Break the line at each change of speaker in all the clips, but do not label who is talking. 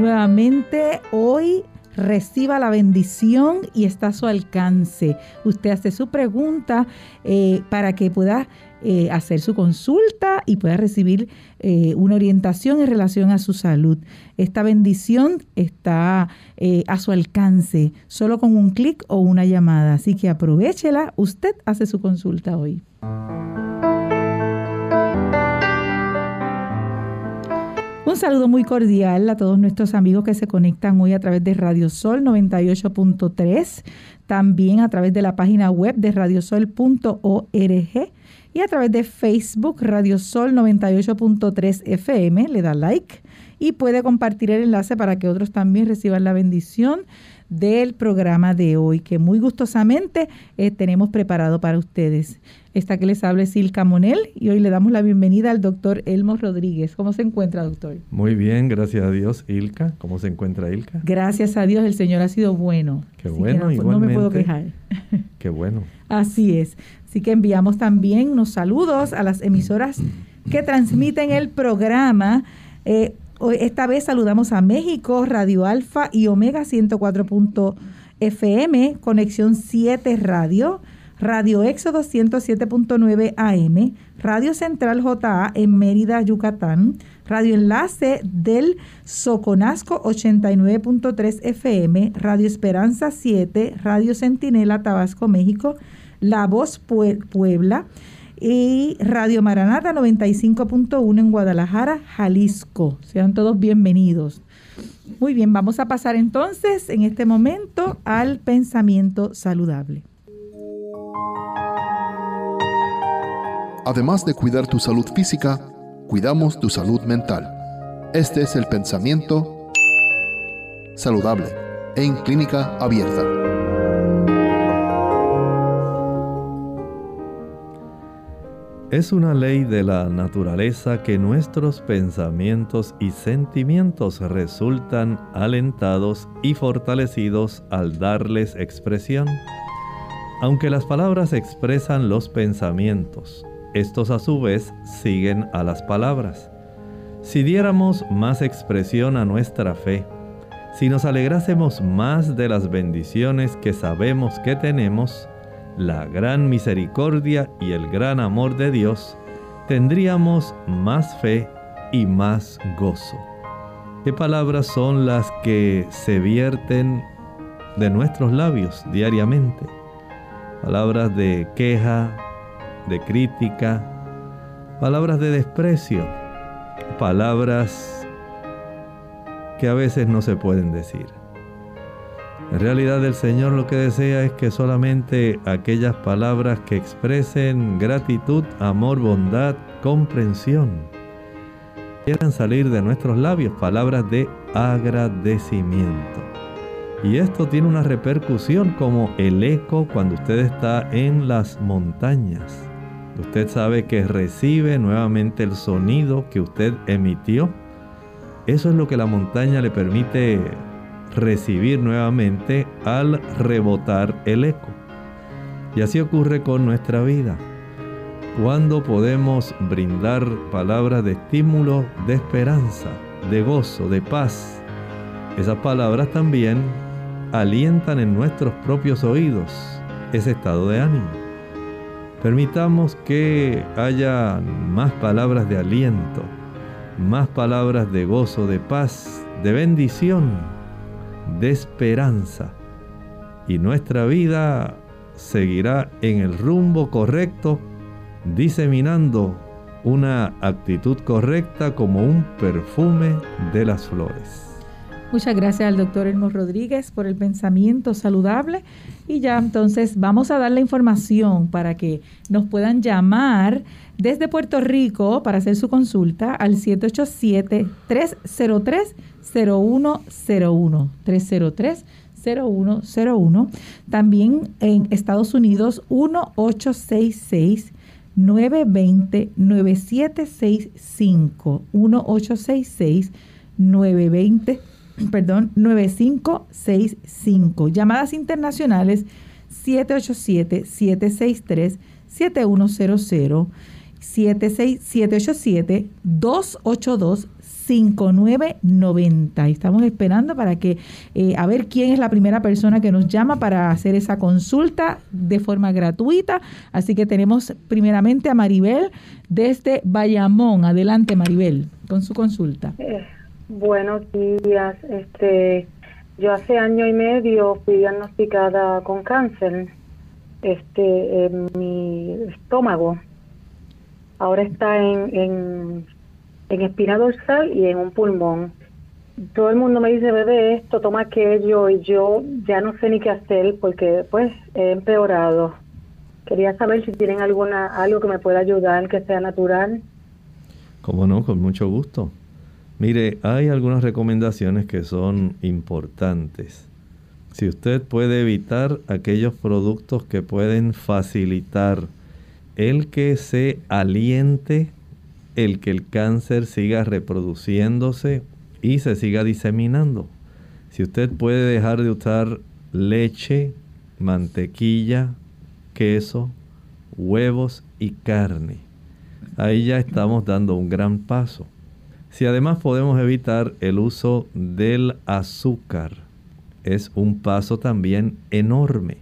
Nuevamente hoy reciba la bendición y está a su alcance. Usted hace su pregunta eh, para que pueda eh, hacer su consulta y pueda recibir eh, una orientación en relación a su salud. Esta bendición está a su alcance, solo con un clic o una llamada. Así que aprovechela, usted hace su consulta hoy. Un saludo muy cordial a todos nuestros amigos que se conectan hoy a través de Radio Sol 98.3, también a través de la página web de radiosol.org y a través de Facebook Radio Sol 98.3 FM. Le da like y puede compartir el enlace para que otros también reciban la bendición del programa de hoy, que muy gustosamente eh, tenemos preparado para ustedes. Esta que les habla es Ilka Monel y hoy le damos la bienvenida al doctor Elmo Rodríguez. ¿Cómo se encuentra, doctor?
Muy bien, gracias a Dios, Ilka. ¿Cómo se encuentra Ilka?
Gracias a Dios, el Señor ha sido bueno.
Qué bueno,
no,
igualmente.
No me puedo quejar.
Qué bueno.
Así es. Así que enviamos también unos saludos a las emisoras que transmiten el programa. Eh, esta vez saludamos a México, Radio Alfa y Omega 104.fm, Conexión 7 Radio, Radio Éxodo 107.9 AM, Radio Central JA en Mérida, Yucatán, Radio Enlace del Soconasco 89.3 FM, Radio Esperanza 7, Radio Centinela Tabasco, México, La Voz Puebla, y Radio Maranata 95.1 en Guadalajara, Jalisco. Sean todos bienvenidos. Muy bien, vamos a pasar entonces en este momento al pensamiento saludable.
Además de cuidar tu salud física, cuidamos tu salud mental. Este es el pensamiento saludable en clínica abierta.
Es una ley de la naturaleza que nuestros pensamientos y sentimientos resultan alentados y fortalecidos al darles expresión. Aunque las palabras expresan los pensamientos, estos a su vez siguen a las palabras. Si diéramos más expresión a nuestra fe, si nos alegrásemos más de las bendiciones que sabemos que tenemos, la gran misericordia y el gran amor de Dios, tendríamos más fe y más gozo. ¿Qué palabras son las que se vierten de nuestros labios diariamente? Palabras de queja, de crítica, palabras de desprecio, palabras que a veces no se pueden decir. En realidad el Señor lo que desea es que solamente aquellas palabras que expresen gratitud, amor, bondad, comprensión, quieran salir de nuestros labios, palabras de agradecimiento. Y esto tiene una repercusión como el eco cuando usted está en las montañas. Usted sabe que recibe nuevamente el sonido que usted emitió. Eso es lo que la montaña le permite recibir nuevamente al rebotar el eco. Y así ocurre con nuestra vida. Cuando podemos brindar palabras de estímulo, de esperanza, de gozo, de paz, esas palabras también alientan en nuestros propios oídos ese estado de ánimo. Permitamos que haya más palabras de aliento, más palabras de gozo, de paz, de bendición, de esperanza. Y nuestra vida seguirá en el rumbo correcto, diseminando una actitud correcta como un perfume de las flores.
Muchas gracias al doctor Elmo Rodríguez por el pensamiento saludable. Y ya entonces vamos a dar la información para que nos puedan llamar desde Puerto Rico para hacer su consulta al 787-303-0101. 303-0101. También en Estados Unidos 1866 920 9765 1866 920 perdón, 9565. Llamadas internacionales 787-763-7100, 787-282-5990. Estamos esperando para que, eh, a ver quién es la primera persona que nos llama para hacer esa consulta de forma gratuita. Así que tenemos primeramente a Maribel desde Bayamón. Adelante, Maribel, con su consulta.
Eh, Buenos días. Este, yo hace año y medio fui diagnosticada con cáncer, este, en mi estómago. Ahora está en, en, en espina dorsal y en un pulmón. Todo el mundo me dice, bebé, esto, toma aquello, y yo ya no sé ni qué hacer porque, pues, he empeorado. Quería saber si tienen alguna algo que me pueda ayudar, que sea natural.
Cómo no, con mucho gusto. Mire, hay algunas recomendaciones que son importantes. Si usted puede evitar aquellos productos que pueden facilitar el que se aliente, el que el cáncer siga reproduciéndose y se siga diseminando. Si usted puede dejar de usar leche, mantequilla, queso, huevos y carne, ahí ya estamos dando un gran paso. Si además podemos evitar el uso del azúcar, es un paso también enorme.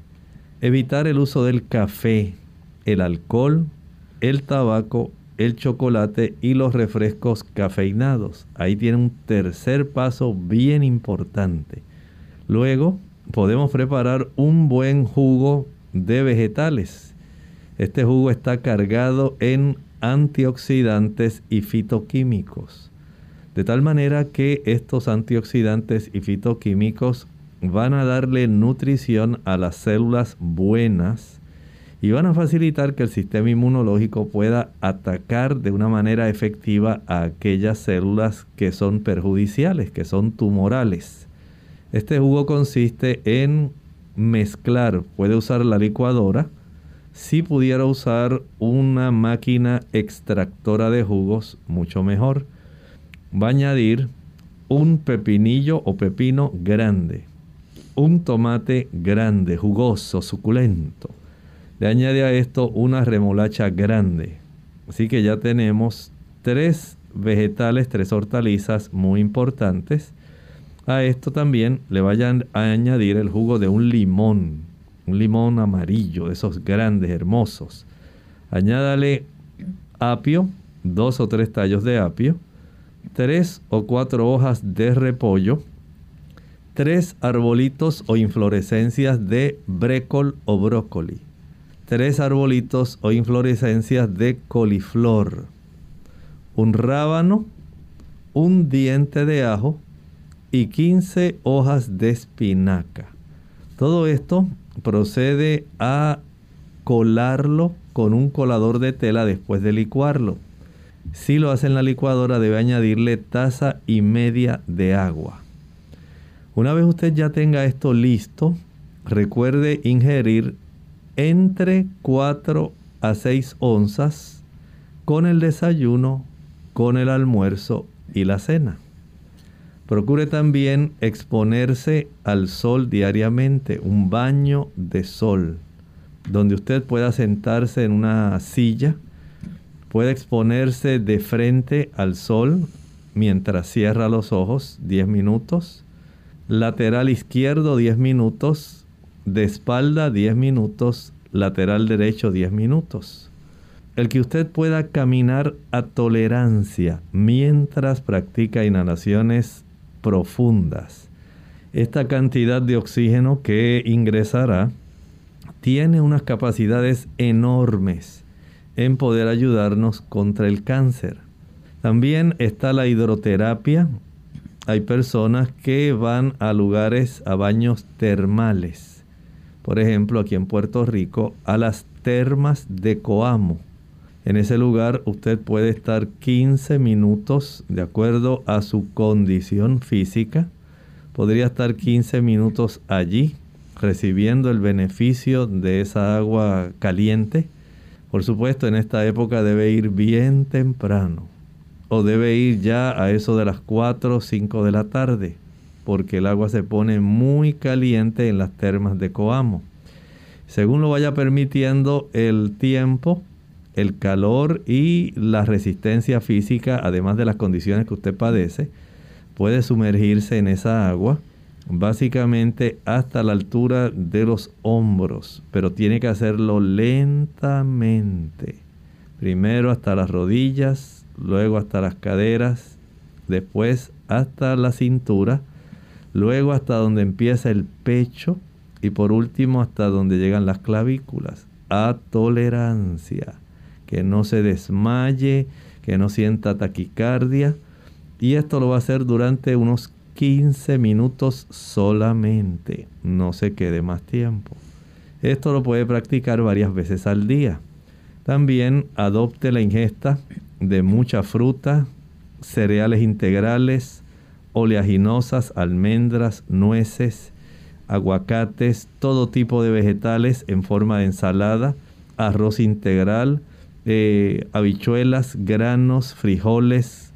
Evitar el uso del café, el alcohol, el tabaco, el chocolate y los refrescos cafeinados. Ahí tiene un tercer paso bien importante. Luego podemos preparar un buen jugo de vegetales. Este jugo está cargado en antioxidantes y fitoquímicos de tal manera que estos antioxidantes y fitoquímicos van a darle nutrición a las células buenas y van a facilitar que el sistema inmunológico pueda atacar de una manera efectiva a aquellas células que son perjudiciales, que son tumorales. Este jugo consiste en mezclar, puede usar la licuadora, si pudiera usar una máquina extractora de jugos, mucho mejor va a añadir un pepinillo o pepino grande, un tomate grande, jugoso, suculento. Le añade a esto una remolacha grande. Así que ya tenemos tres vegetales, tres hortalizas muy importantes. A esto también le vayan a añadir el jugo de un limón, un limón amarillo, de esos grandes, hermosos. Añádale apio, dos o tres tallos de apio tres o cuatro hojas de repollo, tres arbolitos o inflorescencias de brécol o brócoli, tres arbolitos o inflorescencias de coliflor, un rábano, un diente de ajo y 15 hojas de espinaca. Todo esto procede a colarlo con un colador de tela después de licuarlo. Si lo hace en la licuadora debe añadirle taza y media de agua. Una vez usted ya tenga esto listo, recuerde ingerir entre 4 a 6 onzas con el desayuno, con el almuerzo y la cena. Procure también exponerse al sol diariamente, un baño de sol, donde usted pueda sentarse en una silla Puede exponerse de frente al sol mientras cierra los ojos 10 minutos. Lateral izquierdo 10 minutos. De espalda 10 minutos. Lateral derecho 10 minutos. El que usted pueda caminar a tolerancia mientras practica inhalaciones profundas. Esta cantidad de oxígeno que ingresará tiene unas capacidades enormes en poder ayudarnos contra el cáncer. También está la hidroterapia. hay personas que van a lugares, a baños termales. Por ejemplo, aquí en Puerto Rico, a las termas de Coamo. En ese lugar usted puede estar 15 minutos de acuerdo a su condición física. Podría estar 15 minutos allí recibiendo el beneficio de esa agua caliente. Por supuesto, en esta época debe ir bien temprano o debe ir ya a eso de las 4 o 5 de la tarde, porque el agua se pone muy caliente en las termas de Coamo. Según lo vaya permitiendo el tiempo, el calor y la resistencia física, además de las condiciones que usted padece, puede sumergirse en esa agua básicamente hasta la altura de los hombros, pero tiene que hacerlo lentamente. Primero hasta las rodillas, luego hasta las caderas, después hasta la cintura, luego hasta donde empieza el pecho y por último hasta donde llegan las clavículas. A tolerancia, que no se desmaye, que no sienta taquicardia. Y esto lo va a hacer durante unos 15 minutos solamente. No se quede más tiempo. Esto lo puede practicar varias veces al día. También adopte la ingesta de mucha fruta, cereales integrales, oleaginosas, almendras, nueces, aguacates, todo tipo de vegetales en forma de ensalada, arroz integral, eh, habichuelas, granos, frijoles.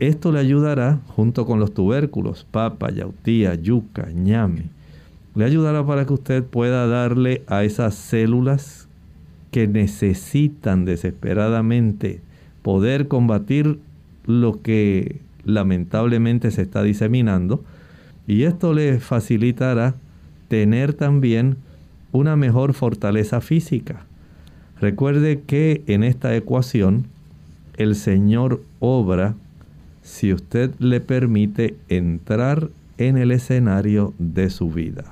Esto le ayudará junto con los tubérculos, papa, yautía, yuca, ñame. Le ayudará para que usted pueda darle a esas células que necesitan desesperadamente poder combatir lo que lamentablemente se está diseminando y esto le facilitará tener también una mejor fortaleza física. Recuerde que en esta ecuación el Señor obra si usted le permite entrar en el escenario de su vida.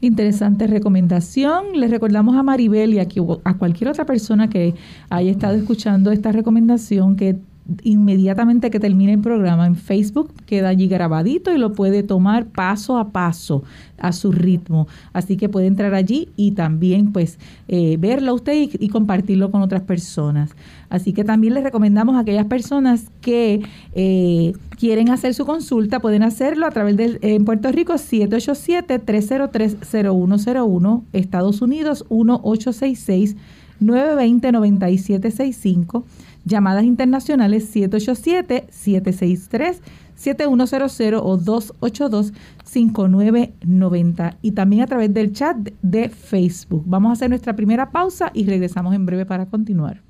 Interesante recomendación. Les recordamos a Maribel y a, a cualquier otra persona que haya estado escuchando esta recomendación que inmediatamente que termine el programa en Facebook queda allí grabadito y lo puede tomar paso a paso a su ritmo. Así que puede entrar allí y también pues eh, verlo usted y, compartirlo con otras personas. Así que también les recomendamos a aquellas personas que eh, quieren hacer su consulta, pueden hacerlo a través de en Puerto Rico 787-303-0101, Estados Unidos 1866 920 9765 Llamadas internacionales 787-763-7100 o 282-5990 y también a través del chat de Facebook. Vamos a hacer nuestra primera pausa y regresamos en breve para continuar.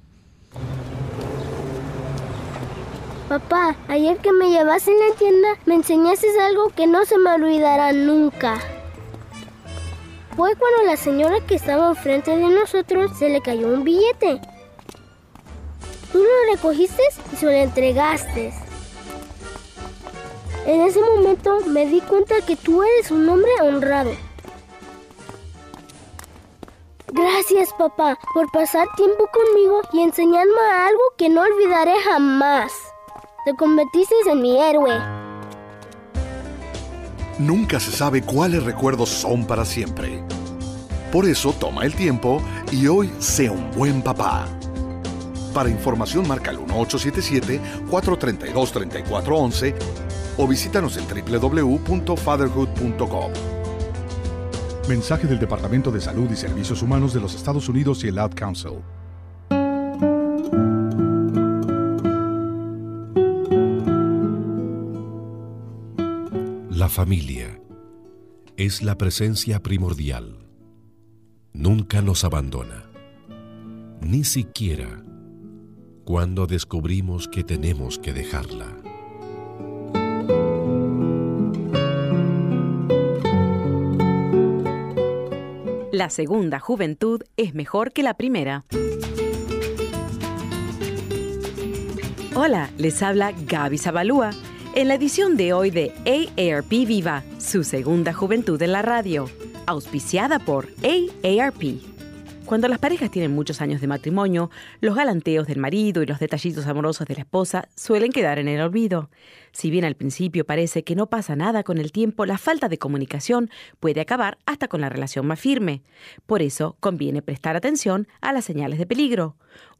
Papá, ayer que me llevaste en la tienda me enseñaste algo que no se me olvidará nunca. Fue cuando la señora que estaba enfrente de nosotros se le cayó un billete Tú lo recogiste y se lo entregaste. En ese momento me di cuenta que tú eres un hombre honrado. Gracias papá por pasar tiempo conmigo y enseñarme algo que no olvidaré jamás. Te convertiste en mi héroe.
Nunca se sabe cuáles recuerdos son para siempre. Por eso toma el tiempo y hoy sea un buen papá. Para información marca el 1877-432-3411 o visítanos en www.fatherhood.com.
Mensaje del Departamento de Salud y Servicios Humanos de los Estados Unidos y el Ad Council.
La familia es la presencia primordial. Nunca nos abandona, ni siquiera cuando descubrimos que tenemos que dejarla.
La segunda juventud es mejor que la primera. Hola, les habla Gaby Zabalúa en la edición de hoy de AARP Viva, su segunda juventud en la radio, auspiciada por AARP. Cuando las parejas tienen muchos años de matrimonio, los galanteos del marido y los detallitos amorosos de la esposa suelen quedar en el olvido. Si bien al principio parece que no pasa nada con el tiempo, la falta de comunicación puede acabar hasta con la relación más firme. Por eso conviene prestar atención a las señales de peligro.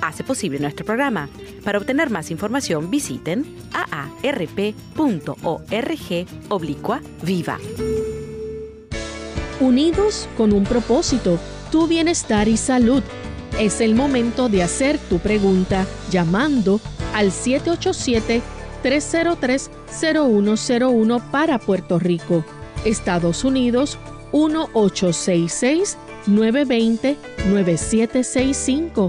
hace posible nuestro programa. Para obtener más información visiten aarp.org oblicua viva.
Unidos con un propósito, tu bienestar y salud. Es el momento de hacer tu pregunta llamando al 787-303-0101 para Puerto Rico, Estados Unidos 1866 920 9765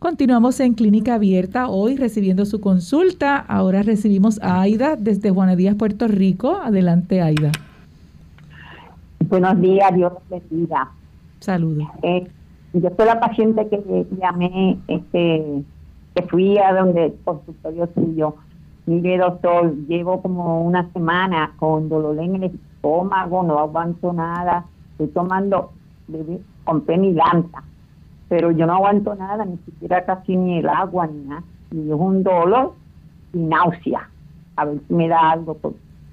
Continuamos en Clínica Abierta hoy recibiendo su consulta. Ahora recibimos a Aida desde Juana Díaz, Puerto Rico. Adelante, Aida.
Buenos días, Dios bendiga.
Saludos.
Eh, yo soy la paciente que llamé, este, que fui a donde el consultorio suyo. Mire, doctor, llevo como una semana con dolor en el estómago, no aguanto nada. Estoy tomando, compré mi lanta pero yo no aguanto nada, ni siquiera casi ni el agua ni nada. Y es un dolor y náusea. A ver si me da algo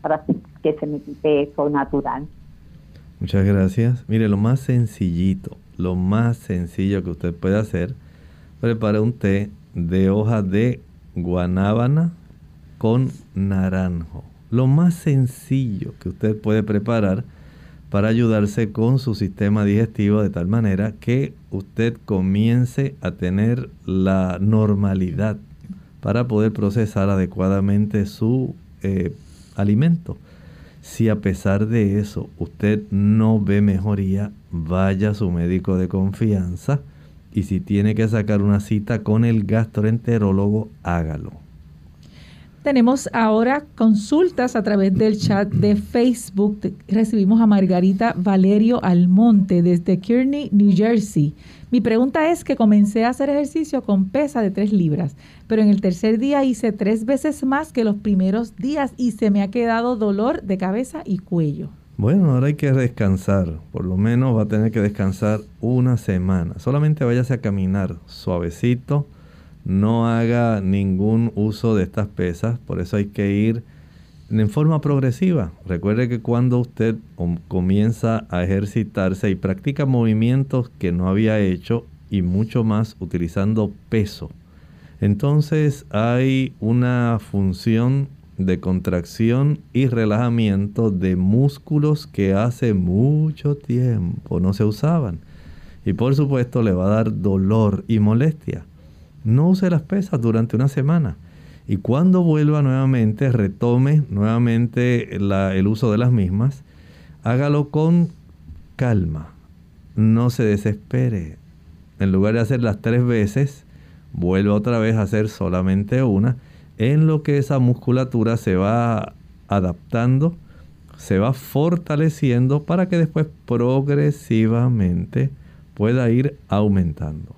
para que se me quite eso natural.
Muchas gracias. Mire, lo más sencillito, lo más sencillo que usted puede hacer, prepare un té de hoja de guanábana con naranjo. Lo más sencillo que usted puede preparar para ayudarse con su sistema digestivo de tal manera que usted comience a tener la normalidad para poder procesar adecuadamente su eh, alimento. Si a pesar de eso usted no ve mejoría, vaya a su médico de confianza y si tiene que sacar una cita con el gastroenterólogo, hágalo.
Tenemos ahora consultas a través del chat de Facebook. Recibimos a Margarita Valerio Almonte desde Kearney, New Jersey. Mi pregunta es que comencé a hacer ejercicio con pesa de 3 libras, pero en el tercer día hice tres veces más que los primeros días y se me ha quedado dolor de cabeza y cuello.
Bueno, ahora hay que descansar. Por lo menos va a tener que descansar una semana. Solamente váyase a caminar suavecito no haga ningún uso de estas pesas, por eso hay que ir en forma progresiva. Recuerde que cuando usted comienza a ejercitarse y practica movimientos que no había hecho y mucho más utilizando peso, entonces hay una función de contracción y relajamiento de músculos que hace mucho tiempo no se usaban. Y por supuesto le va a dar dolor y molestia no use las pesas durante una semana. Y cuando vuelva nuevamente, retome nuevamente el uso de las mismas, hágalo con calma. No se desespere. En lugar de hacer las tres veces, vuelva otra vez a hacer solamente una, en lo que esa musculatura se va adaptando, se va fortaleciendo para que después progresivamente pueda ir aumentando.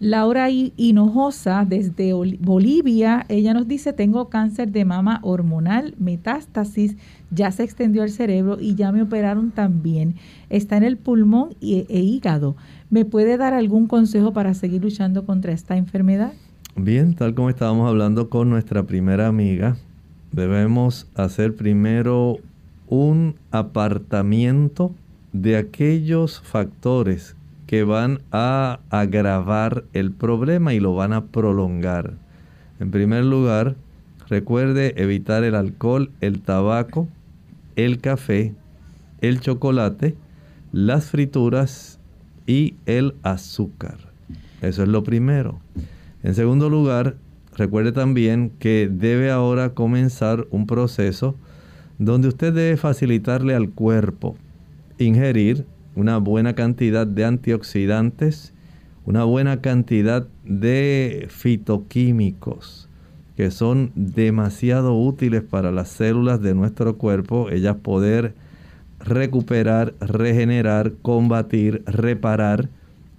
Laura Hinojosa desde Bolivia, ella nos dice, tengo cáncer de mama hormonal, metástasis, ya se extendió al cerebro y ya me operaron también. Está en el pulmón e, hígado. ¿Me puede dar algún consejo para seguir luchando contra esta enfermedad?
Bien, tal como estábamos hablando con nuestra primera amiga, debemos hacer primero un apartamiento de aquellos factores que van a agravar el problema y lo van a prolongar. En primer lugar, recuerde evitar el alcohol, el tabaco, el café, el chocolate, las frituras y el azúcar. Eso es lo primero. En segundo lugar, recuerde también que debe ahora comenzar un proceso donde usted debe facilitarle al cuerpo ingerir una buena cantidad de antioxidantes, una buena cantidad de fitoquímicos que son demasiado útiles para las células de nuestro cuerpo, ellas poder recuperar, regenerar, combatir, reparar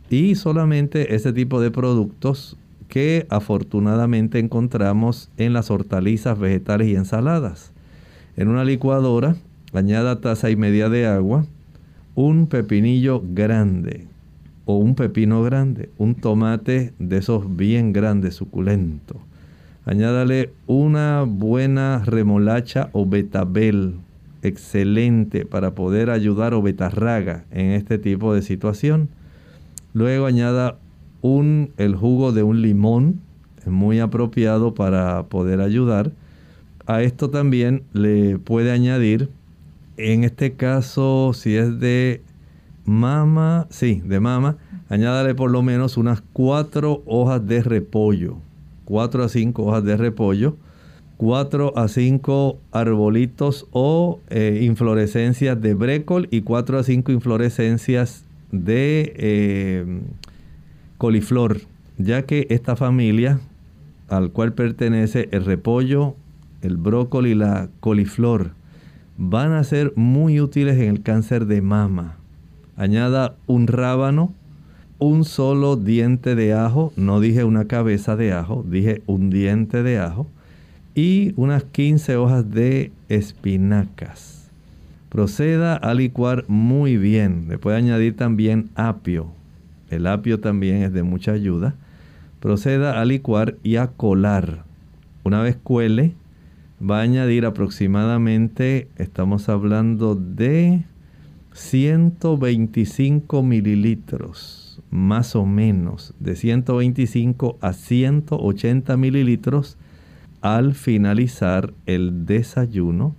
y solamente ese tipo de productos que afortunadamente encontramos en las hortalizas, vegetales y ensaladas. En una licuadora, añada taza y media de agua, un pepinillo grande o un pepino grande, un tomate de esos bien grandes, suculento. Añádale una buena remolacha o betabel, excelente para poder ayudar o betarraga en este tipo de situación. Luego añada un, el jugo de un limón, muy apropiado para poder ayudar. A esto también le puede añadir, en este caso, si es de mama, sí, de mama, añádale por lo menos unas cuatro hojas de repollo, cuatro a cinco hojas de repollo, cuatro a cinco arbolitos o eh, inflorescencias de brécol y cuatro a cinco inflorescencias de eh, coliflor, ya que esta familia al cual pertenece el repollo, el brócoli y la coliflor van a ser muy útiles en el cáncer de mama. Añada un rábano, un solo diente de ajo, no dije una cabeza de ajo, dije un diente de ajo, y unas 15 hojas de espinacas. Proceda a licuar muy bien. Le puede añadir también apio. El apio también es de mucha ayuda. Proceda a licuar y a colar. Una vez cuele, va a añadir aproximadamente, estamos hablando de 125 mililitros, más o menos, de 125 a 180 mililitros al finalizar el desayuno,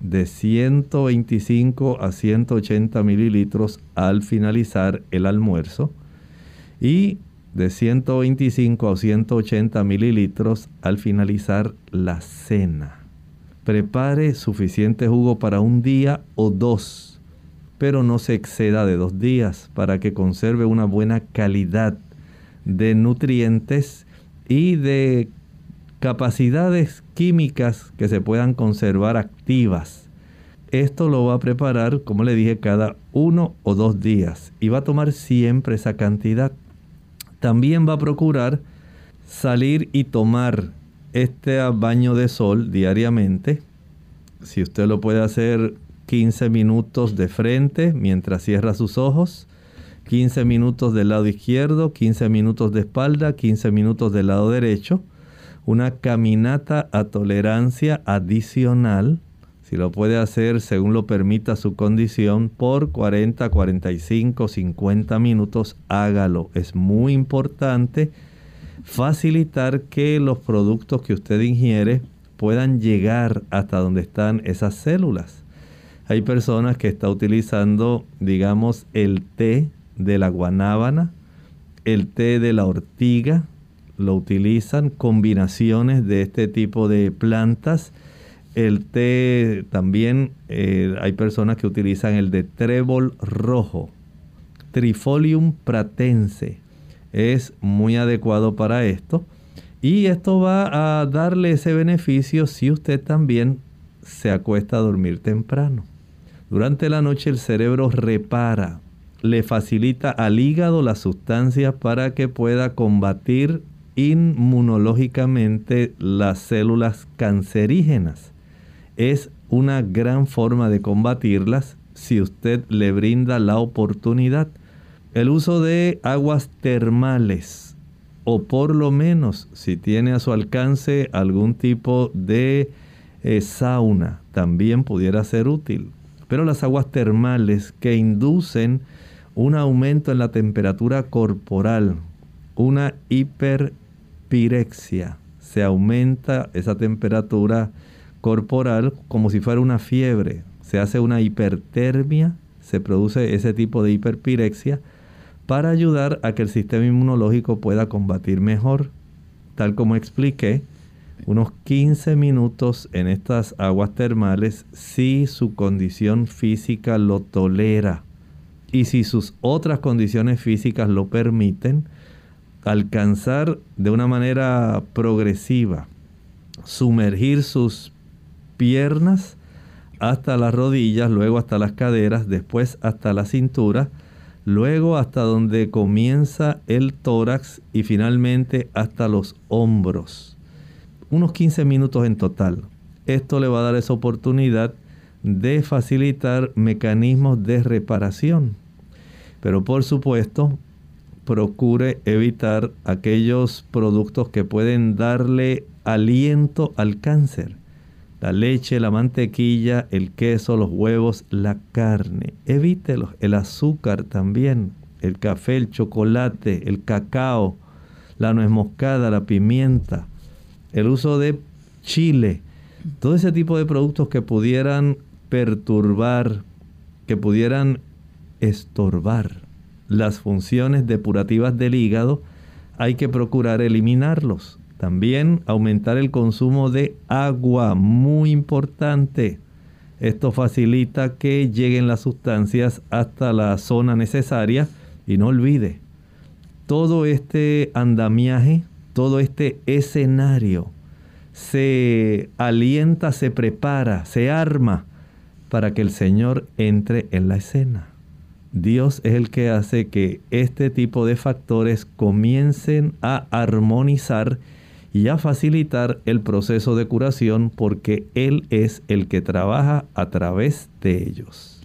de 125 a 180 mililitros al finalizar el almuerzo y de 125 a 180 mililitros al finalizar la cena. Prepare suficiente jugo para un día o dos, pero no se exceda de dos días para que conserve una buena calidad de nutrientes y de capacidades químicas que se puedan conservar activas. Esto lo va a preparar, como le dije, cada uno o dos días y va a tomar siempre esa cantidad también va a procurar salir y tomar este baño de sol diariamente. Si usted lo puede hacer 15 minutos de frente mientras cierra sus ojos, 15 minutos del lado izquierdo, 15 minutos de espalda, 15 minutos del lado derecho. Una caminata a tolerancia adicional si lo puede hacer según lo permita su condición por 40, 45, 50 minutos, hágalo. Es muy importante facilitar que los productos que usted ingiere puedan llegar hasta donde están esas células. Hay personas que están utilizando, digamos, el té de la guanábana, el té de la ortiga, lo utilizan combinaciones de este tipo de plantas el té también eh, hay personas que utilizan el de trébol rojo. Trifolium pratense es muy adecuado para esto. Y esto va a darle ese beneficio si usted también se acuesta a dormir temprano. Durante la noche el cerebro repara, le facilita al hígado las sustancias para que pueda combatir inmunológicamente las células cancerígenas es una gran forma de combatirlas si usted le brinda la oportunidad. El uso de aguas termales o por lo menos si tiene a su alcance algún tipo de eh, sauna, también pudiera ser útil. Pero las aguas termales que inducen un aumento en la temperatura corporal, una hiperpirexia, se aumenta esa temperatura corporal como si fuera una fiebre, se hace una hipertermia, se produce ese tipo de hiperpirexia para ayudar a que el sistema inmunológico pueda combatir mejor. Tal como expliqué, unos 15 minutos en estas aguas termales si su condición física lo tolera y si sus otras condiciones físicas lo permiten, alcanzar de una manera progresiva, sumergir sus piernas hasta las rodillas, luego hasta las caderas, después hasta la cintura, luego hasta donde comienza el tórax y finalmente hasta los hombros. Unos 15 minutos en total. Esto le va a dar esa oportunidad de facilitar mecanismos de reparación. Pero por supuesto, procure evitar aquellos productos que pueden darle aliento al cáncer la leche, la mantequilla, el queso, los huevos, la carne. Evítelos. El azúcar también, el café, el chocolate, el cacao, la nuez moscada, la pimienta, el uso de chile. Todo ese tipo de productos que pudieran perturbar, que pudieran estorbar las funciones depurativas del hígado, hay que procurar eliminarlos. También aumentar el consumo de agua, muy importante. Esto facilita que lleguen las sustancias hasta la zona necesaria y no olvide, todo este andamiaje, todo este escenario se alienta, se prepara, se arma para que el Señor entre en la escena. Dios es el que hace que este tipo de factores comiencen a armonizar y a facilitar el proceso de curación porque Él es el que trabaja a través de ellos.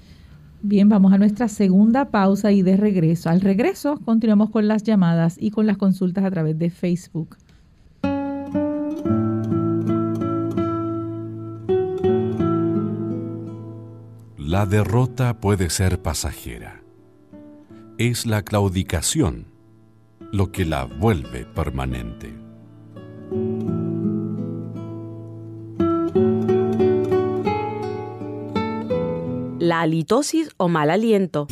Bien, vamos a nuestra segunda pausa y de regreso. Al regreso continuamos con las llamadas y con las consultas a través de Facebook.
La derrota puede ser pasajera. Es la claudicación lo que la vuelve permanente.
La halitosis o mal aliento.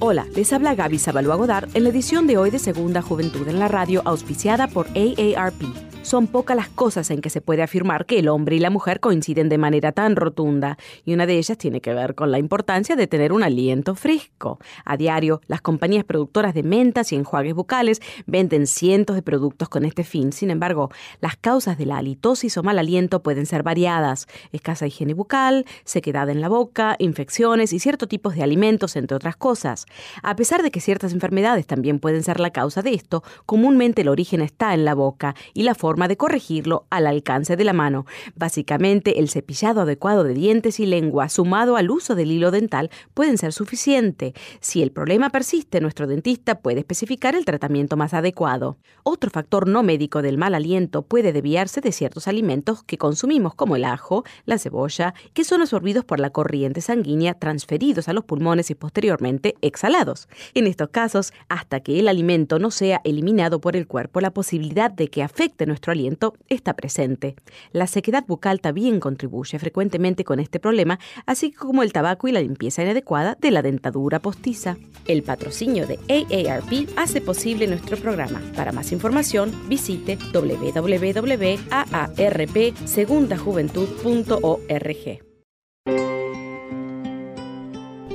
Hola, les habla Gaby Zabalúa Godard en la edición de hoy de Segunda Juventud en la Radio, auspiciada por AARP son pocas las cosas en que se puede afirmar que el hombre y la mujer coinciden de manera tan rotunda, y una de ellas tiene que ver con la importancia de tener un aliento fresco. A diario, las compañías productoras de mentas y enjuagues bucales venden cientos de productos con este fin. Sin embargo, las causas de la halitosis o mal aliento pueden ser variadas. Escasa higiene bucal, sequedad en la boca, infecciones y ciertos tipos de alimentos, entre otras cosas. A pesar de que ciertas enfermedades también pueden ser la causa de esto, comúnmente el origen está en la boca y la forma de corregirlo al alcance de la mano. Básicamente, el cepillado adecuado de dientes y lengua sumado al uso del hilo dental pueden ser suficiente. Si el problema persiste, nuestro dentista puede especificar el tratamiento más adecuado. Otro factor no médico del mal aliento puede desviarse de ciertos alimentos que consumimos como el ajo, la cebolla, que son absorbidos por la corriente sanguínea, transferidos a los pulmones y posteriormente exhalados. En estos casos, hasta que el alimento no sea eliminado por el cuerpo, la posibilidad de que afecte nuestro aliento está presente. La sequedad bucal también contribuye frecuentemente con este problema, así como el tabaco y la limpieza inadecuada de la dentadura postiza. El patrocinio de AARP hace posible nuestro programa. Para más información, visite www.aarpsegundajuventud.org.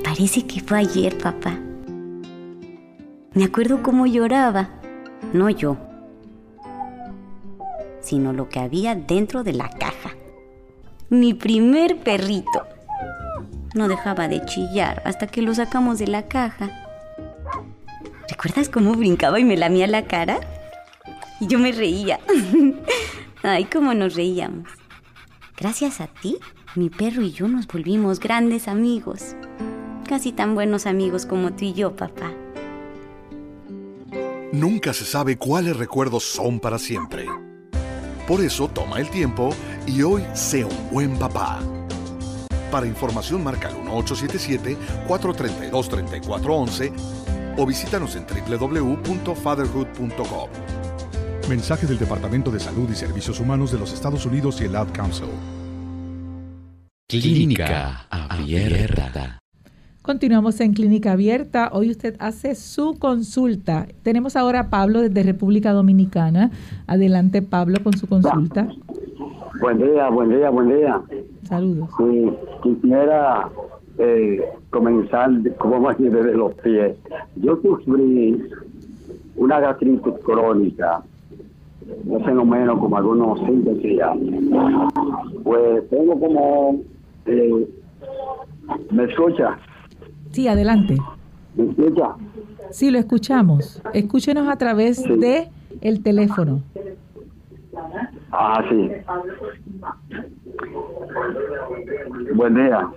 Parece que fue ayer, papá. Me acuerdo cómo lloraba. No yo, sino lo que había dentro de la caja. Mi primer perrito. No dejaba de chillar hasta que lo sacamos de la caja. ¿Recuerdas cómo brincaba y me lamía la cara? Y yo me reía. Ay, cómo nos reíamos. Gracias a ti, mi perro y yo nos volvimos grandes amigos. Casi tan buenos amigos como tú y yo, papá.
Nunca se sabe cuáles recuerdos son para siempre. Por eso toma el tiempo y hoy sea un buen papá. Para información marca el 1877-432-3411 o visítanos en www.fatherhood.gov.
Mensaje del Departamento de Salud y Servicios Humanos de los Estados Unidos y el Ad Council.
Clínica Abierta.
Continuamos en Clínica Abierta. Hoy usted hace su consulta. Tenemos ahora a Pablo desde República Dominicana. Adelante, Pablo, con su consulta.
Buen día, buen día, buen día.
Saludos.
Sí, quisiera eh, comenzar, como desde los pies. Yo sufrí una gastritis crónica, no sé lo menos como algunos días. Pues tengo como... Eh, ¿Me escucha?
Sí, adelante.
¿Me escucha?
Sí, lo escuchamos. Escúchenos a través de el teléfono.
Ah, sí. Buen día.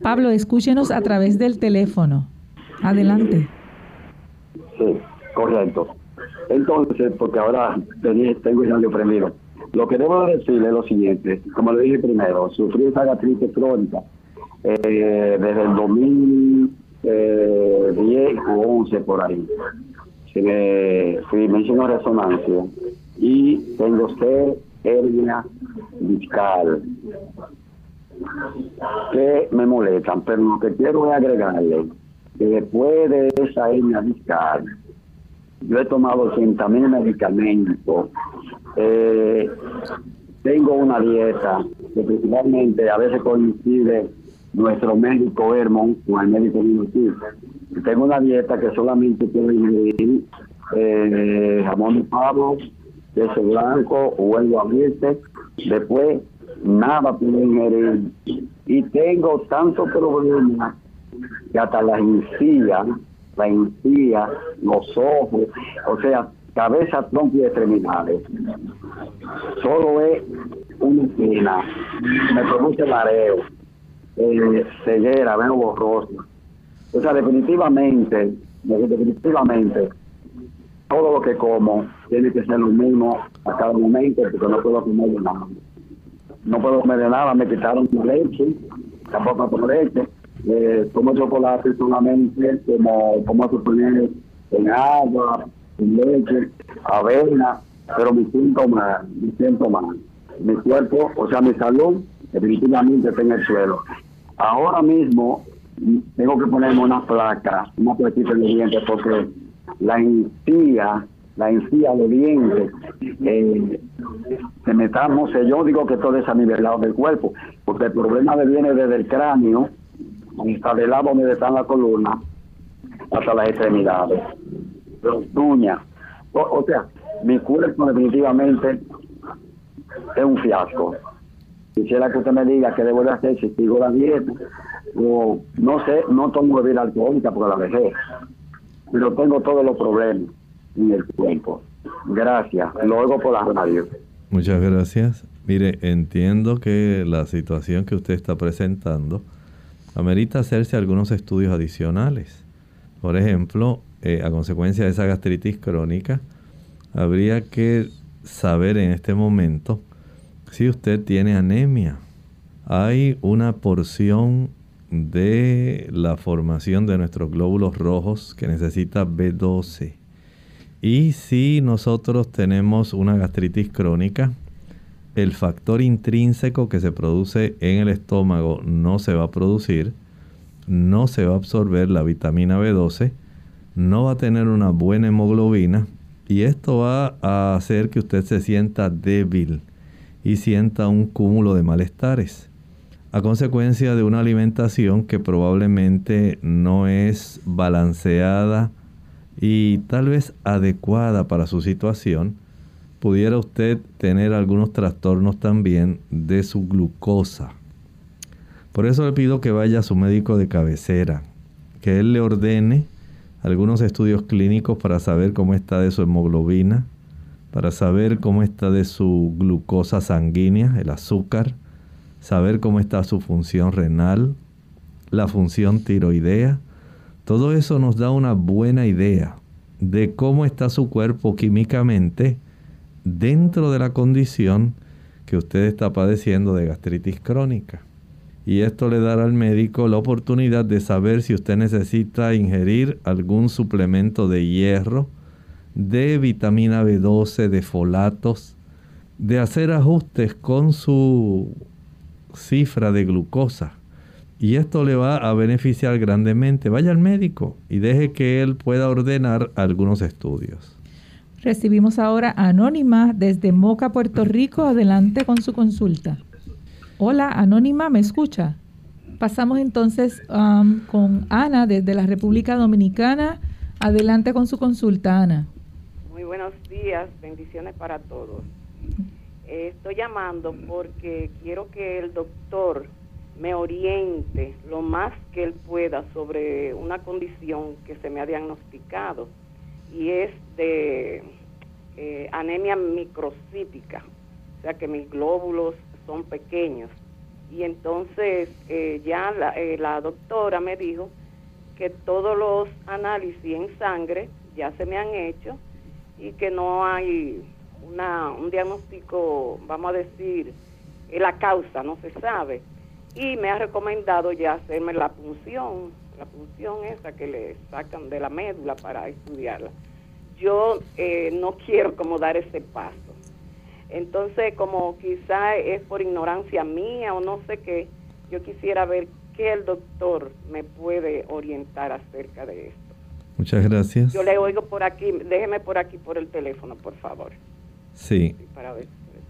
Pablo, escúchenos a través del teléfono. Adelante.
Sí, correcto. Entonces, porque ahora tengo el radio prendido. Lo que debo decirle es lo siguiente, como le dije primero, sufrí esa gastritis crónica eh, desde el 2010 o 11 por ahí. Se me, fui, hizo una resonancia y tengo usted hernia discal que me molestan, pero lo que quiero es agregarle que después de esa hernia discal yo he tomado 80 mil medicamentos. Eh, tengo una dieta que principalmente a veces coincide nuestro médico Hermon con el médico mío Tengo una dieta que solamente quiero ingerir eh, jamón de pavo, queso blanco, huevo abierto. Después, nada puedo ingerir. Y tengo tantos problemas que hasta las encías la encía, los ojos, o sea, cabeza, tronco y extremidades. Solo es una pena, me produce mareo, eh, ceguera, veo borroso. O sea, definitivamente, definitivamente, todo lo que como tiene que ser lo mismo a cada momento, porque no puedo comer de nada. No puedo comer de nada, me quitaron la leche, tampoco tomo leche eh, tomo chocolate solamente como, como suponer en agua, leche, avena, pero me siento mal, me siento mal. Mi cuerpo, o sea, mi salud, definitivamente está en el suelo. Ahora mismo tengo que ponerme una placa, una plaquita en los dientes, porque la encía, la encía de dientes, eh, se me está, no sé, yo digo que todo es a nivel del cuerpo, porque el problema me viene desde el cráneo, hasta del lado donde está la columna hasta las extremidades, los uñas. O, sea, mi cuerpo definitivamente es un fiasco. Quisiera que usted me diga qué debo de hacer si sigo la dieta o no sé, no tomo bebida alcohólica porque la dejé, pero tengo todos los problemas en el cuerpo. Gracias, luego por la radio.
Muchas gracias. Mire, entiendo que la situación que usted está presentando amerita hacerse algunos estudios adicionales. Por ejemplo, eh, a consecuencia de esa gastritis crónica, habría que saber en este momento si usted tiene anemia. Hay una porción de la formación de nuestros glóbulos rojos que necesita B12. Y si nosotros tenemos una gastritis crónica, el factor intrínseco que se produce en el estómago no se va a producir, no se va a absorber la vitamina B12, no va a tener una buena hemoglobina y esto va a hacer que usted se sienta débil y sienta un cúmulo de malestares a consecuencia de una alimentación que probablemente no es balanceada y tal vez adecuada para su situación pudiera usted tener algunos trastornos también de su glucosa. Por eso le pido que vaya a su médico de cabecera, que él le ordene algunos estudios clínicos para saber cómo está de su hemoglobina, para saber cómo está de su glucosa sanguínea, el azúcar, saber cómo está su función renal, la función tiroidea. Todo eso nos da una buena idea de cómo está su cuerpo químicamente dentro de la condición que usted está padeciendo de gastritis crónica. Y esto le dará al médico la oportunidad de saber si usted necesita ingerir algún suplemento de hierro, de vitamina B12, de folatos, de hacer ajustes con su cifra de glucosa. Y esto le va a beneficiar grandemente. Vaya al médico y deje que él pueda ordenar algunos estudios.
Recibimos ahora Anónima desde Moca, Puerto Rico. Adelante con su consulta. Hola, Anónima, ¿me escucha? Pasamos entonces um, con Ana desde la República Dominicana. Adelante con su consulta, Ana.
Muy buenos días, bendiciones para todos. Eh, estoy llamando porque quiero que el doctor me oriente lo más que él pueda sobre una condición que se me ha diagnosticado y es de eh, anemia microcítica, o sea que mis glóbulos son pequeños. Y entonces eh, ya la, la doctora me dijo que todos los análisis en sangre ya se me han hecho y que no hay una, un diagnóstico, vamos a decir, la causa, no se sabe. Y me ha recomendado ya hacerme la punción, la punción esa que le sacan de la médula para estudiarla. Yo eh, no quiero como dar ese paso. Entonces, como quizá es por ignorancia mía o no sé qué, yo quisiera ver qué el doctor me puede orientar acerca de esto.
Muchas gracias.
Yo le oigo por aquí, déjeme por aquí por el teléfono, por favor.
Sí.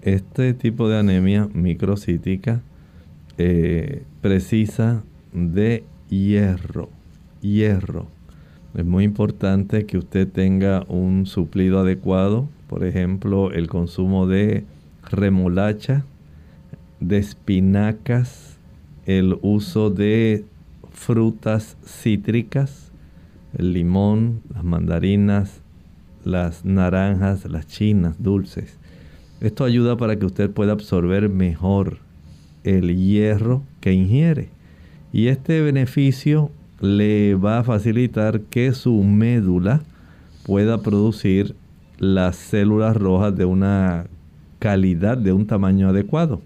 Este tipo de anemia microcítica eh, precisa de hierro. Hierro. Es muy importante que usted tenga un suplido adecuado, por ejemplo, el consumo de remolacha, de espinacas, el uso de frutas cítricas, el limón, las mandarinas, las naranjas, las chinas dulces. Esto ayuda para que usted pueda absorber mejor el hierro que ingiere. Y este beneficio le va a facilitar que su médula pueda producir las células rojas de una calidad, de un tamaño adecuado.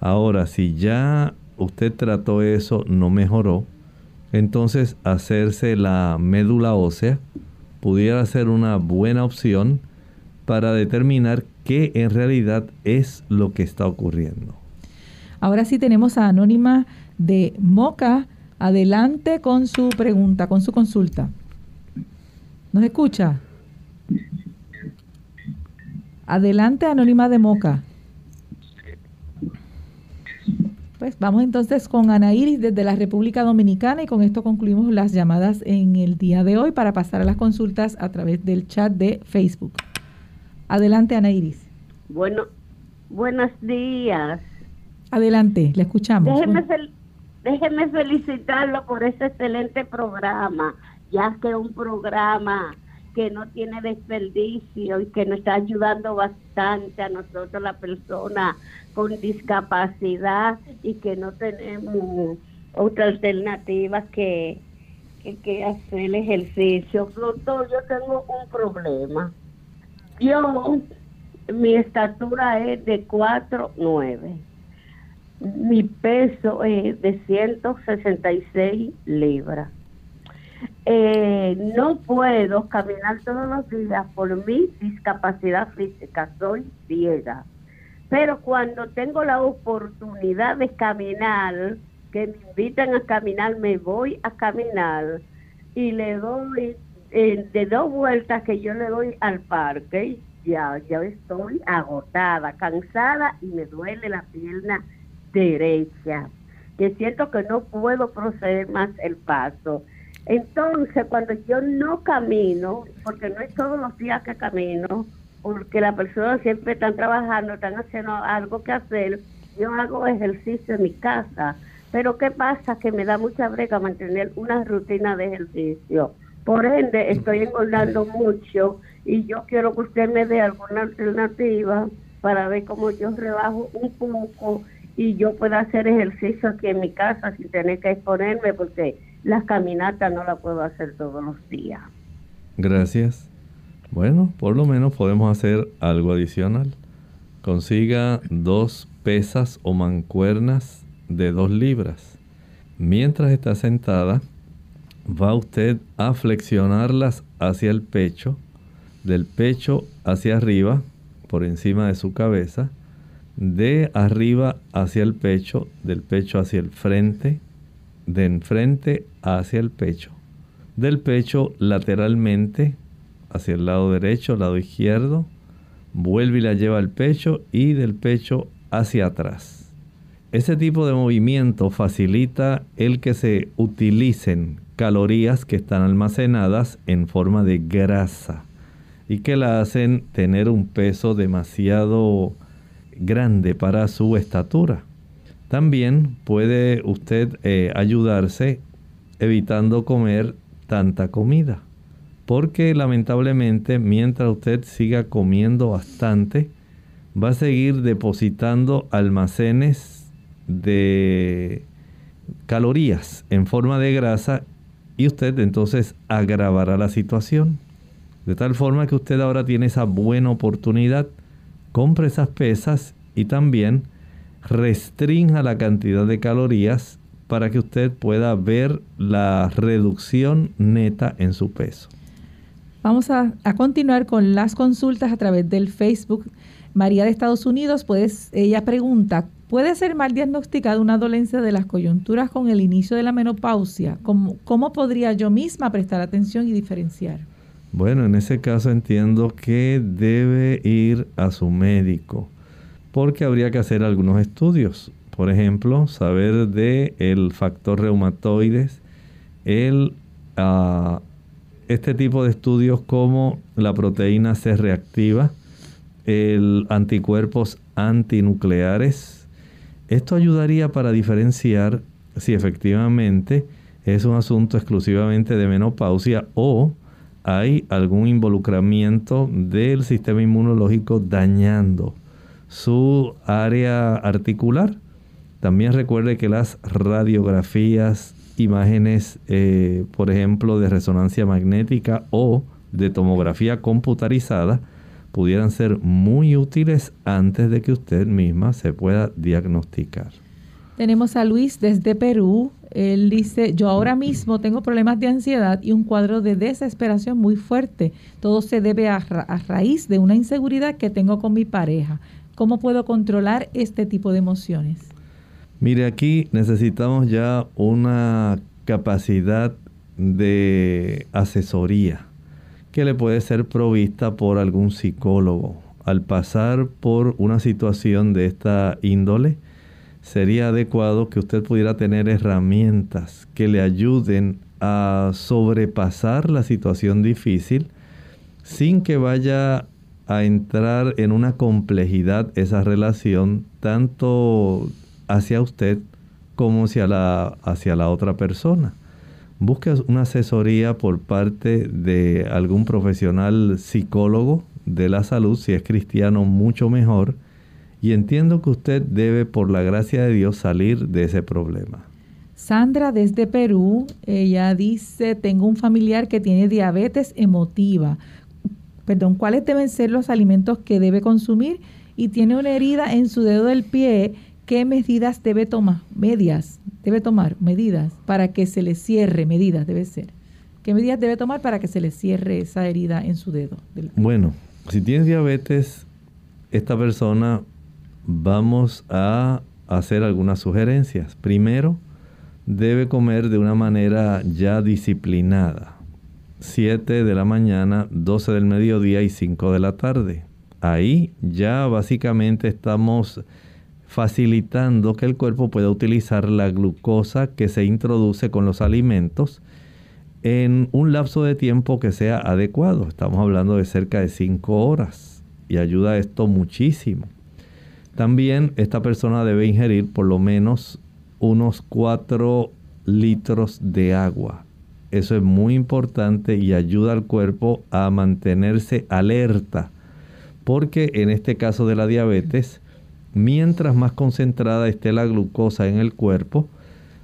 Ahora, si ya usted trató eso, no mejoró, entonces hacerse la médula ósea pudiera ser una buena opción para determinar qué en realidad es lo que está ocurriendo.
Ahora sí tenemos a Anónima de Moca. Adelante con su pregunta, con su consulta. ¿Nos escucha? Adelante, Anónima de Moca. Pues vamos entonces con Ana Iris desde la República Dominicana y con esto concluimos las llamadas en el día de hoy para pasar a las consultas a través del chat de Facebook. Adelante, Ana Iris.
Bueno, buenos días.
Adelante, le escuchamos.
Déjeme, déjeme felicitarlo por este excelente programa, ya que un programa que no tiene desperdicio y que nos está ayudando bastante a nosotros, la persona con discapacidad y que no tenemos otra alternativa que, que, hacer el ejercicio. Doctor, yo tengo un problema. Yo, mi estatura es de 4'9". Mi peso es de 166 libras eh, no puedo caminar todos los días por mi discapacidad física, soy ciega. Pero cuando tengo la oportunidad de caminar, que me invitan a caminar, me voy a caminar y le doy eh, de dos vueltas que yo le doy al parque, ya, ya estoy agotada, cansada y me duele la pierna derecha. Que siento que no puedo proceder más el paso entonces, cuando yo no camino, porque no es todos los días que camino, porque las personas siempre están trabajando, están haciendo algo que hacer, yo hago ejercicio en mi casa. Pero ¿qué pasa? Que me da mucha brega mantener una rutina de ejercicio. Por ende, estoy engordando mucho y yo quiero que usted me dé alguna alternativa para ver cómo yo rebajo un poco y yo pueda hacer ejercicio aquí en mi casa sin tener que exponerme porque las caminatas no las puedo hacer todos los días.
Gracias. Bueno, por lo menos podemos hacer algo adicional. Consiga dos pesas o mancuernas de dos libras. Mientras está sentada, va usted a flexionarlas hacia el pecho, del pecho hacia arriba, por encima de su cabeza, de arriba hacia el pecho, del pecho hacia el frente, de enfrente hacia el pecho, del pecho lateralmente hacia el lado derecho, lado izquierdo, vuelve y la lleva al pecho y del pecho hacia atrás. Ese tipo de movimiento facilita el que se utilicen calorías que están almacenadas en forma de grasa y que la hacen tener un peso demasiado grande para su estatura. También puede usted eh, ayudarse evitando comer tanta comida. Porque lamentablemente mientras usted siga comiendo bastante, va a seguir depositando almacenes de calorías en forma de grasa y usted entonces agravará la situación. De tal forma que usted ahora tiene esa buena oportunidad compre esas pesas y también restrinja la cantidad de calorías para que usted pueda ver la reducción neta en su peso.
Vamos a, continuar con las consultas a través del Facebook. María de Estados Unidos, pues ella pregunta, ¿puede ser mal diagnosticada una dolencia de las coyunturas con el inicio de la menopausia? ¿Cómo, ¿Cómo podría yo misma prestar atención y diferenciar?
Bueno, en ese caso entiendo que debe ir a su médico porque habría que hacer algunos estudios. Por ejemplo, saber de el factor reumatoides, el, ah, este tipo de estudios como la proteína C reactiva, el anticuerpos antinucleares. Esto ayudaría para diferenciar si efectivamente es un asunto exclusivamente de menopausia o hay algún involucramiento del sistema inmunológico dañando su área articular. También recuerde que las radiografías, imágenes, eh, por ejemplo, de resonancia magnética o de tomografía computarizada, pudieran ser muy útiles antes de que usted misma se pueda diagnosticar.
Tenemos a Luis desde Perú. Él dice, yo ahora mismo tengo problemas de ansiedad y un cuadro de desesperación muy fuerte. Todo se debe a, a raíz de una inseguridad que tengo con mi pareja. ¿Cómo puedo controlar este tipo de emociones?
Mire, aquí necesitamos ya una capacidad de asesoría que le puede ser provista por algún psicólogo. Al pasar por una situación de esta índole, sería adecuado que usted pudiera tener herramientas que le ayuden a sobrepasar la situación difícil sin que vaya a entrar en una complejidad esa relación tanto hacia usted como hacia la, hacia la otra persona. Busque una asesoría por parte de algún profesional psicólogo de la salud, si es cristiano, mucho mejor. Y entiendo que usted debe, por la gracia de Dios, salir de ese problema.
Sandra desde Perú, ella dice, tengo un familiar que tiene diabetes emotiva perdón, cuáles deben ser los alimentos que debe consumir y tiene una herida en su dedo del pie, ¿qué medidas debe tomar? Medias, debe tomar medidas para que se le cierre, medidas debe ser. ¿Qué medidas debe tomar para que se le cierre esa herida en su dedo?
Bueno, si tienes diabetes, esta persona vamos a hacer algunas sugerencias. Primero, debe comer de una manera ya disciplinada 7 de la mañana, 12 del mediodía y 5 de la tarde. Ahí ya básicamente estamos facilitando que el cuerpo pueda utilizar la glucosa que se introduce con los alimentos en un lapso de tiempo que sea adecuado. Estamos hablando de cerca de 5 horas y ayuda esto muchísimo. También esta persona debe ingerir por lo menos unos 4 litros de agua eso es muy importante y ayuda al cuerpo a mantenerse alerta, porque en este caso de la diabetes, mientras más concentrada esté la glucosa en el cuerpo,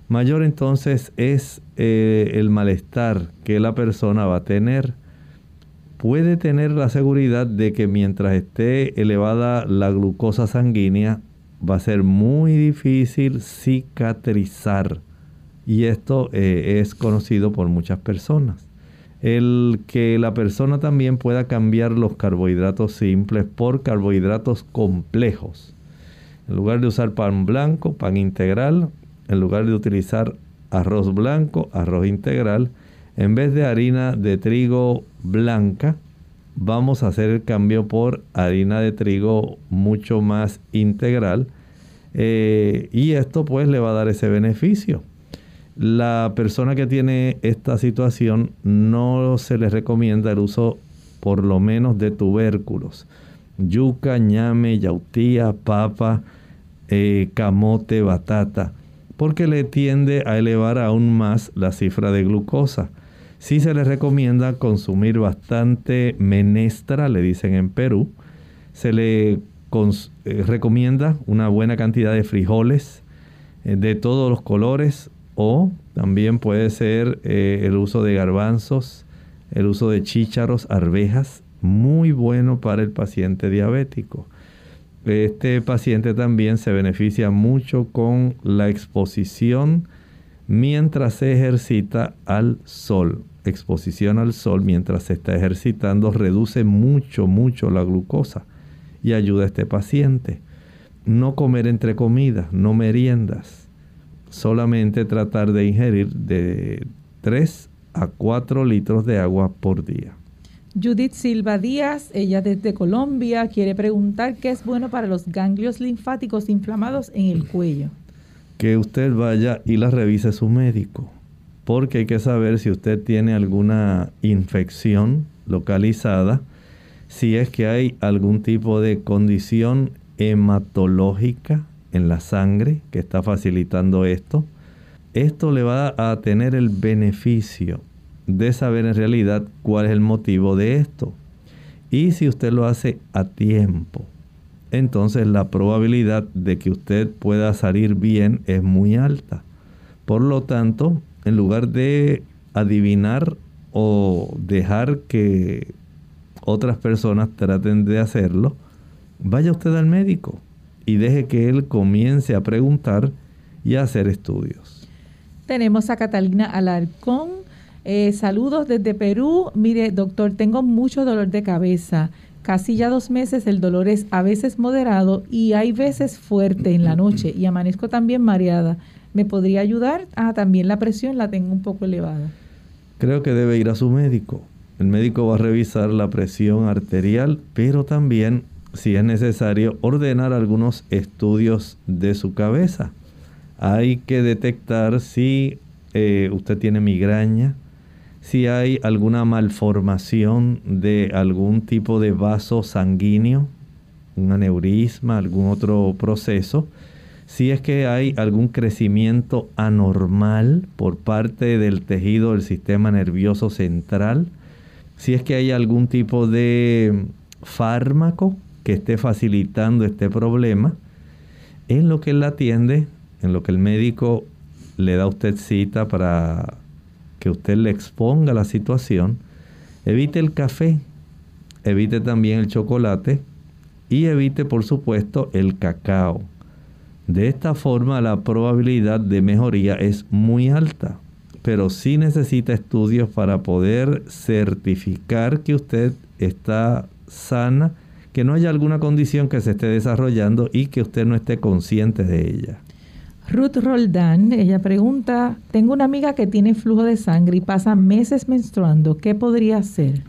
mayor entonces es eh, el malestar que la persona va a tener. Puede tener la seguridad de que mientras esté elevada la glucosa sanguínea, va a ser muy difícil cicatrizar. Y esto eh, es conocido por muchas personas. El que la persona también pueda cambiar los carbohidratos simples por carbohidratos complejos. En lugar de usar pan blanco, pan integral, en lugar de utilizar arroz blanco, arroz integral, en vez de harina de trigo blanca, vamos a hacer el cambio por harina de trigo mucho más integral eh, y esto pues le va a dar ese beneficio. La persona que tiene esta situación no se le recomienda el uso por lo menos de tubérculos. Yuca, ñame, yautía, papa, eh, camote, batata, porque le tiende a elevar aún más la cifra de glucosa. Sí se le recomienda consumir bastante menestra, le dicen en Perú. Se le eh, recomienda una buena cantidad de frijoles eh, de todos los colores o también puede ser el uso de garbanzos, el uso de chícharos, arvejas, muy bueno para el paciente diabético. Este paciente también se beneficia mucho con la exposición mientras se ejercita al sol. Exposición al sol mientras se está ejercitando reduce mucho, mucho la glucosa y ayuda a este paciente. No comer entre comidas, no meriendas. Solamente tratar de ingerir de 3 a 4 litros de agua por día.
Judith Silva Díaz, ella desde Colombia, quiere preguntar qué es bueno para los ganglios linfáticos inflamados en el cuello.
Que usted vaya y la revise su médico, porque hay que saber si usted tiene alguna infección localizada, si es que hay algún tipo de condición hematológica en la sangre que está facilitando esto. Esto le va a tener el beneficio de saber en realidad cuál es el motivo de esto. Y si usted lo hace a tiempo, entonces la probabilidad de que usted pueda salir bien es muy alta. Por lo tanto, en lugar de adivinar o dejar que otras personas traten de hacerlo, vaya usted al médico y deje que él comience a preguntar y a hacer estudios.
Tenemos a Catalina Alarcón eh, saludos desde Perú. Mire, doctor, tengo mucho dolor de cabeza. Casi ya dos meses el dolor es a veces moderado y hay veces fuerte en la noche y amanezco también mareada. ¿Me podría ayudar? Ah, también la presión la tengo un poco elevada.
Creo que debe ir a su médico. El médico va a revisar la presión arterial, pero también, si es necesario, ordenar algunos estudios de su cabeza. Hay que detectar si eh, usted tiene migraña, si hay alguna malformación de algún tipo de vaso sanguíneo, un aneurisma, algún otro proceso, si es que hay algún crecimiento anormal por parte del tejido del sistema nervioso central, si es que hay algún tipo de fármaco que esté facilitando este problema, en lo que él atiende, en lo que el médico le da a usted cita para que usted le exponga la situación, evite el café, evite también el chocolate y evite por supuesto el cacao. De esta forma la probabilidad de mejoría es muy alta, pero sí necesita estudios para poder certificar que usted está sana, que no haya alguna condición que se esté desarrollando y que usted no esté consciente de ella.
Ruth Roldán, ella pregunta, tengo una amiga que tiene flujo de sangre y pasa meses menstruando, ¿qué podría hacer?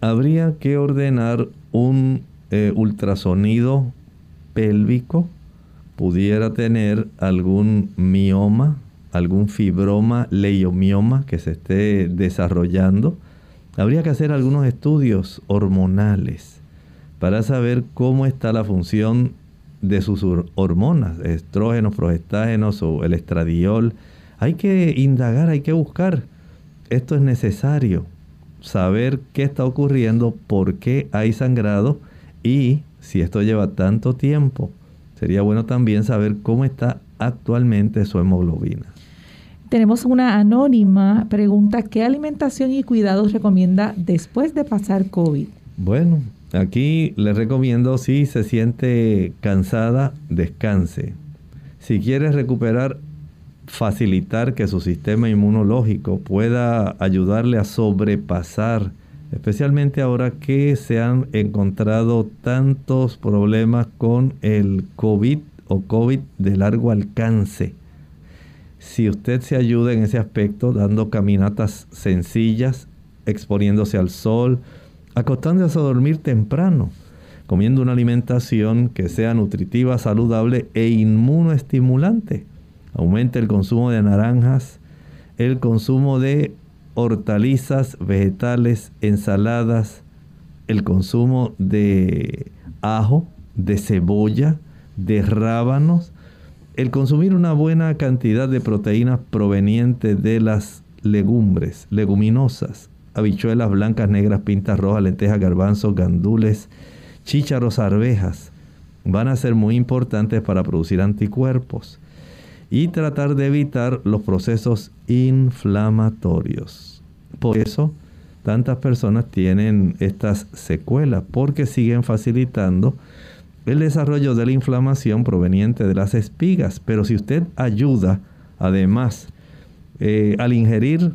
Habría que ordenar un eh, ultrasonido pélvico, pudiera tener algún mioma, algún fibroma, leiomioma que se esté desarrollando. Habría que hacer algunos estudios hormonales para saber cómo está la función de sus hormonas, estrógenos, progestágenos o el estradiol. Hay que indagar, hay que buscar. Esto es necesario. Saber qué está ocurriendo, por qué hay sangrado y si esto lleva tanto tiempo, sería bueno también saber cómo está actualmente su hemoglobina.
Tenemos una anónima pregunta, ¿qué alimentación y cuidados recomienda después de pasar COVID?
Bueno, aquí le recomiendo si se siente cansada, descanse. Si quiere recuperar, facilitar que su sistema inmunológico pueda ayudarle a sobrepasar, especialmente ahora que se han encontrado tantos problemas con el COVID o COVID de largo alcance si usted se ayuda en ese aspecto, dando caminatas sencillas, exponiéndose al sol, acostándose a dormir temprano, comiendo una alimentación que sea nutritiva, saludable e inmunoestimulante. Aumente el consumo de naranjas, el consumo de hortalizas, vegetales, ensaladas, el consumo de ajo, de cebolla, de rábanos, el consumir una buena cantidad de proteínas provenientes de las legumbres, leguminosas, habichuelas blancas, negras, pintas rojas, lentejas, garbanzos, gandules, chícharos, arvejas, van a ser muy importantes para producir anticuerpos y tratar de evitar los procesos inflamatorios. Por eso, tantas personas tienen estas secuelas, porque siguen facilitando el desarrollo de la inflamación proveniente de las espigas. Pero si usted ayuda, además, eh, al ingerir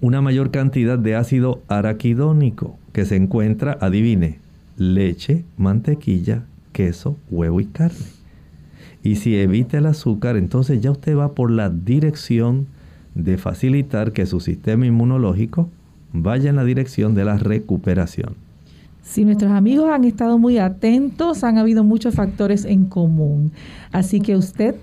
una mayor cantidad de ácido araquidónico que se encuentra, adivine, leche, mantequilla, queso, huevo y carne. Y si evita el azúcar, entonces ya usted va por la dirección de facilitar que su sistema inmunológico vaya en la dirección de la recuperación.
Si nuestros amigos han estado muy atentos, han habido muchos factores en común. Así que usted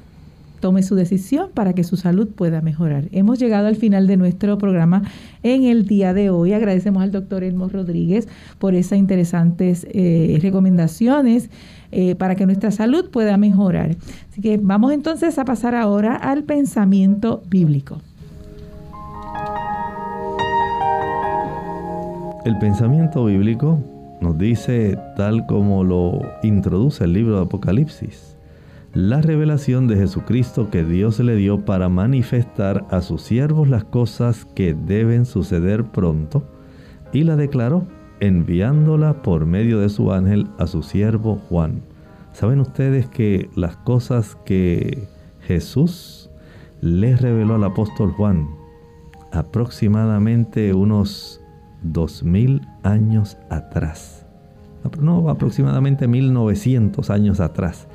tome su decisión para que su salud pueda mejorar. Hemos llegado al final de nuestro programa en el día de hoy. Agradecemos al doctor Elmo Rodríguez por esas interesantes eh, recomendaciones eh, para que nuestra salud pueda mejorar. Así que vamos entonces a pasar ahora al pensamiento bíblico.
El pensamiento bíblico nos dice, tal como lo introduce el libro de Apocalipsis, la revelación de Jesucristo que Dios le dio para manifestar a sus siervos las cosas que deben suceder pronto, y la declaró enviándola por medio de su ángel a su siervo Juan. ¿Saben ustedes que las cosas que Jesús les reveló al apóstol Juan, aproximadamente unos dos mil años atrás. No, aproximadamente 1900 años atrás.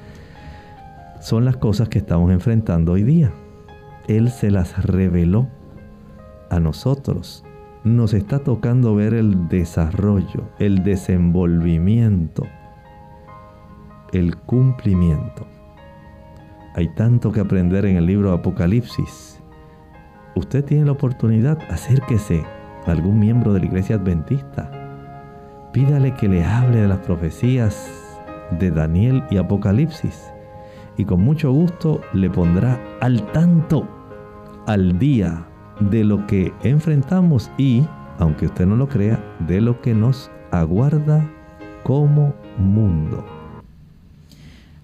Son las cosas que estamos enfrentando hoy día. Él se las reveló a nosotros. Nos está tocando ver el desarrollo, el desenvolvimiento, el cumplimiento. Hay tanto que aprender en el libro Apocalipsis. Usted tiene la oportunidad, acérquese algún miembro de la iglesia adventista. Pídale que le hable de las profecías de Daniel y Apocalipsis y con mucho gusto le pondrá al tanto, al día de lo que enfrentamos y, aunque usted no lo crea, de lo que nos aguarda como mundo.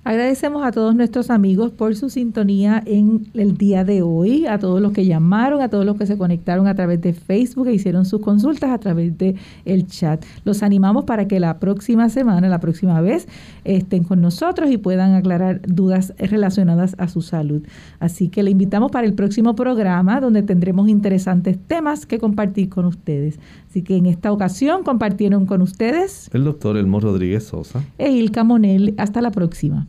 Agradecemos a todos nuestros amigos por su sintonía en el día de hoy, a todos los que llamaron, a todos los que se conectaron a través de Facebook e hicieron sus consultas a través de el chat. Los animamos para que la próxima semana, la próxima vez, estén con nosotros y puedan aclarar dudas relacionadas a su salud. Así que le invitamos para el próximo programa donde tendremos interesantes temas que compartir con ustedes. Así que en esta ocasión compartieron con ustedes
el doctor Elmo Rodríguez Sosa
e Ilka Monel. Hasta la próxima.